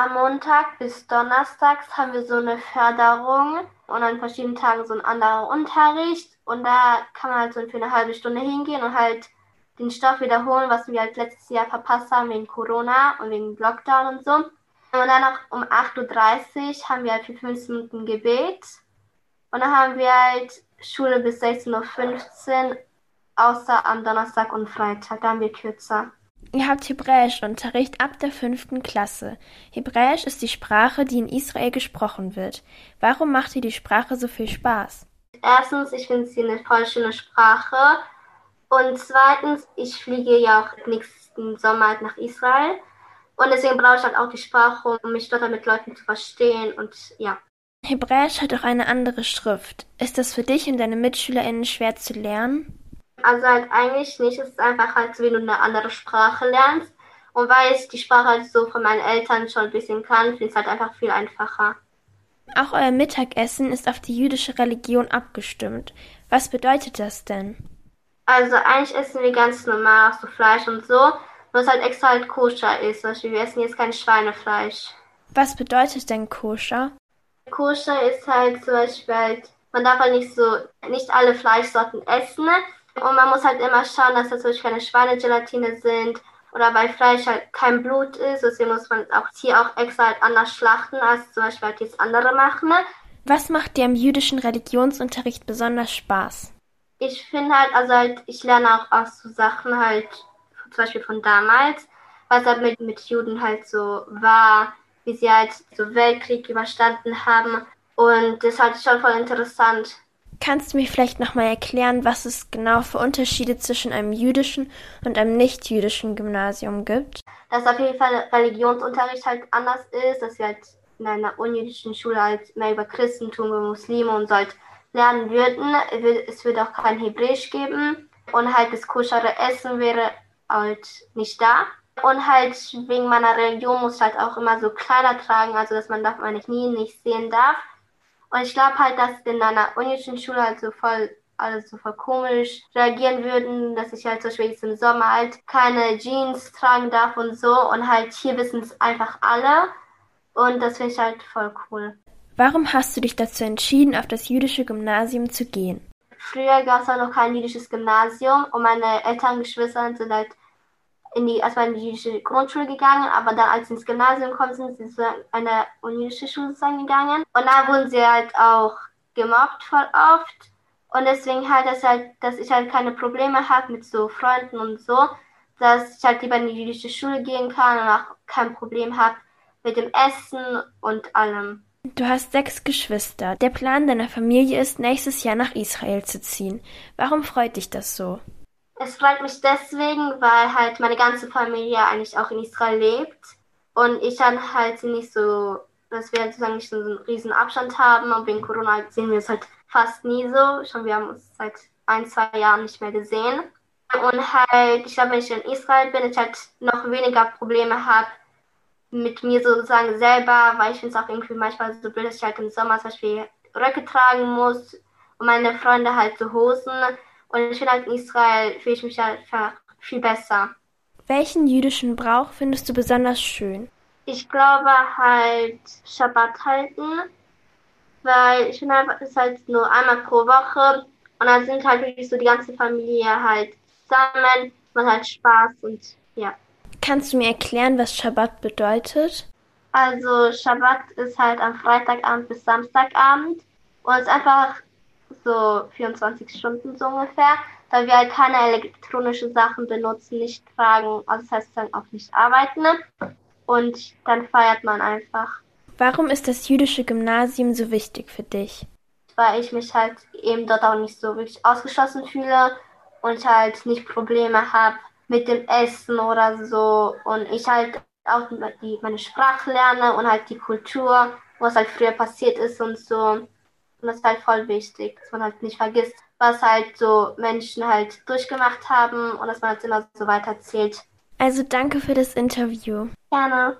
Am Montag bis Donnerstags haben wir so eine Förderung und an verschiedenen Tagen so ein anderer Unterricht. Und da kann man halt so für eine halbe Stunde hingehen und halt den Stoff wiederholen, was wir halt letztes Jahr verpasst haben wegen Corona und wegen Lockdown und so. Und dann auch um 8.30 Uhr haben wir halt für 15 Minuten Gebet. Und dann haben wir halt Schule bis 16.15 Uhr, außer am Donnerstag und Freitag. Da haben wir kürzer. Ihr habt Hebräischunterricht ab der fünften Klasse. Hebräisch ist die Sprache, die in Israel gesprochen wird. Warum macht dir die Sprache so viel Spaß? Erstens, ich finde sie eine voll schöne Sprache. Und zweitens, ich fliege ja auch nächsten Sommer halt nach Israel. Und deswegen brauche ich halt auch die Sprache, um mich dort mit Leuten zu verstehen. Und ja. Hebräisch hat auch eine andere Schrift. Ist das für dich und deine MitschülerInnen schwer zu lernen? Also halt eigentlich nicht. Es ist einfach halt, wie du eine andere Sprache lernst. Und weil ich die Sprache halt so von meinen Eltern schon ein bisschen kann, finde ich es halt einfach viel einfacher. Auch euer Mittagessen ist auf die jüdische Religion abgestimmt. Was bedeutet das denn? Also eigentlich essen wir ganz normal so Fleisch und so, nur es halt extra halt koscher ist. Also wir essen jetzt kein Schweinefleisch. Was bedeutet denn koscher? Koscher ist halt zum Beispiel halt, man darf halt nicht so, nicht alle Fleischsorten essen, und man muss halt immer schauen, dass das wirklich keine Schweinegelatine sind oder bei Fleisch halt kein Blut ist. Deswegen muss man auch hier auch extra halt anders schlachten, als zum Beispiel halt jetzt andere machen. Was macht dir am jüdischen Religionsunterricht besonders Spaß? Ich finde halt, also halt, ich lerne auch aus so Sachen halt, zum Beispiel von damals, was halt mit, mit Juden halt so war, wie sie halt so Weltkrieg überstanden haben. Und das halte ich schon voll interessant. Kannst du mir vielleicht nochmal erklären, was es genau für Unterschiede zwischen einem jüdischen und einem nicht-jüdischen Gymnasium gibt? Dass auf jeden Fall Religionsunterricht halt anders ist, dass wir halt in einer unjüdischen Schule halt mehr über Christentum, über Muslime und so halt lernen würden. Es würde auch kein Hebräisch geben und halt das koschere Essen wäre halt nicht da. Und halt wegen meiner Religion muss ich halt auch immer so Kleider tragen, also dass man meine Knie nicht sehen darf. Und ich glaube halt, dass in einer unischen Schule halt so voll alles so voll komisch reagieren würden, dass ich halt zum Beispiel jetzt im Sommer halt keine Jeans tragen darf und so. Und halt hier wissen es einfach alle. Und das finde ich halt voll cool. Warum hast du dich dazu entschieden, auf das jüdische Gymnasium zu gehen? Früher gab es halt noch kein jüdisches Gymnasium und meine Eltern und Geschwister sind halt in die, erstmal in die jüdische Grundschule gegangen, aber dann, als sie ins Gymnasium kommen, sind sie zu einer unjüdische Schule gegangen. Und da wurden sie halt auch gemobbt voll oft. Und deswegen halt, dass, halt, dass ich halt keine Probleme habe mit so Freunden und so, dass ich halt lieber in die jüdische Schule gehen kann und auch kein Problem habe mit dem Essen und allem. Du hast sechs Geschwister. Der Plan deiner Familie ist, nächstes Jahr nach Israel zu ziehen. Warum freut dich das so? Es freut mich deswegen, weil halt meine ganze Familie eigentlich auch in Israel lebt und ich dann halt nicht so, dass wir sozusagen nicht so einen riesen Abstand haben und wegen Corona sehen wir es halt fast nie so. Schon wir haben uns seit ein, zwei Jahren nicht mehr gesehen. Und halt, ich glaube, wenn ich in Israel bin, ich halt noch weniger Probleme habe mit mir sozusagen selber, weil ich finde es auch irgendwie manchmal so blöd, dass ich halt im Sommer zum Beispiel Röcke tragen muss und meine Freunde halt so Hosen. Und ich finde halt in Israel fühle ich mich halt einfach viel besser. Welchen jüdischen Brauch findest du besonders schön? Ich glaube halt Schabbat halten, weil ich finde einfach, es ist halt nur einmal pro Woche und dann sind halt wirklich so die ganze Familie halt zusammen, man hat Spaß und ja. Kannst du mir erklären, was Schabbat bedeutet? Also Schabbat ist halt am Freitagabend bis Samstagabend und es ist einfach so 24 Stunden so ungefähr, da wir halt keine elektronischen Sachen benutzen, nicht tragen, also das heißt dann auch nicht arbeiten. Und dann feiert man einfach. Warum ist das jüdische Gymnasium so wichtig für dich? Weil ich mich halt eben dort auch nicht so wirklich ausgeschlossen fühle und halt nicht Probleme habe mit dem Essen oder so. Und ich halt auch die, meine Sprache lerne und halt die Kultur, was halt früher passiert ist und so. Und das ist halt voll wichtig, dass man halt nicht vergisst, was halt so Menschen halt durchgemacht haben und dass man halt immer so weiterzählt. Also danke für das Interview. Gerne.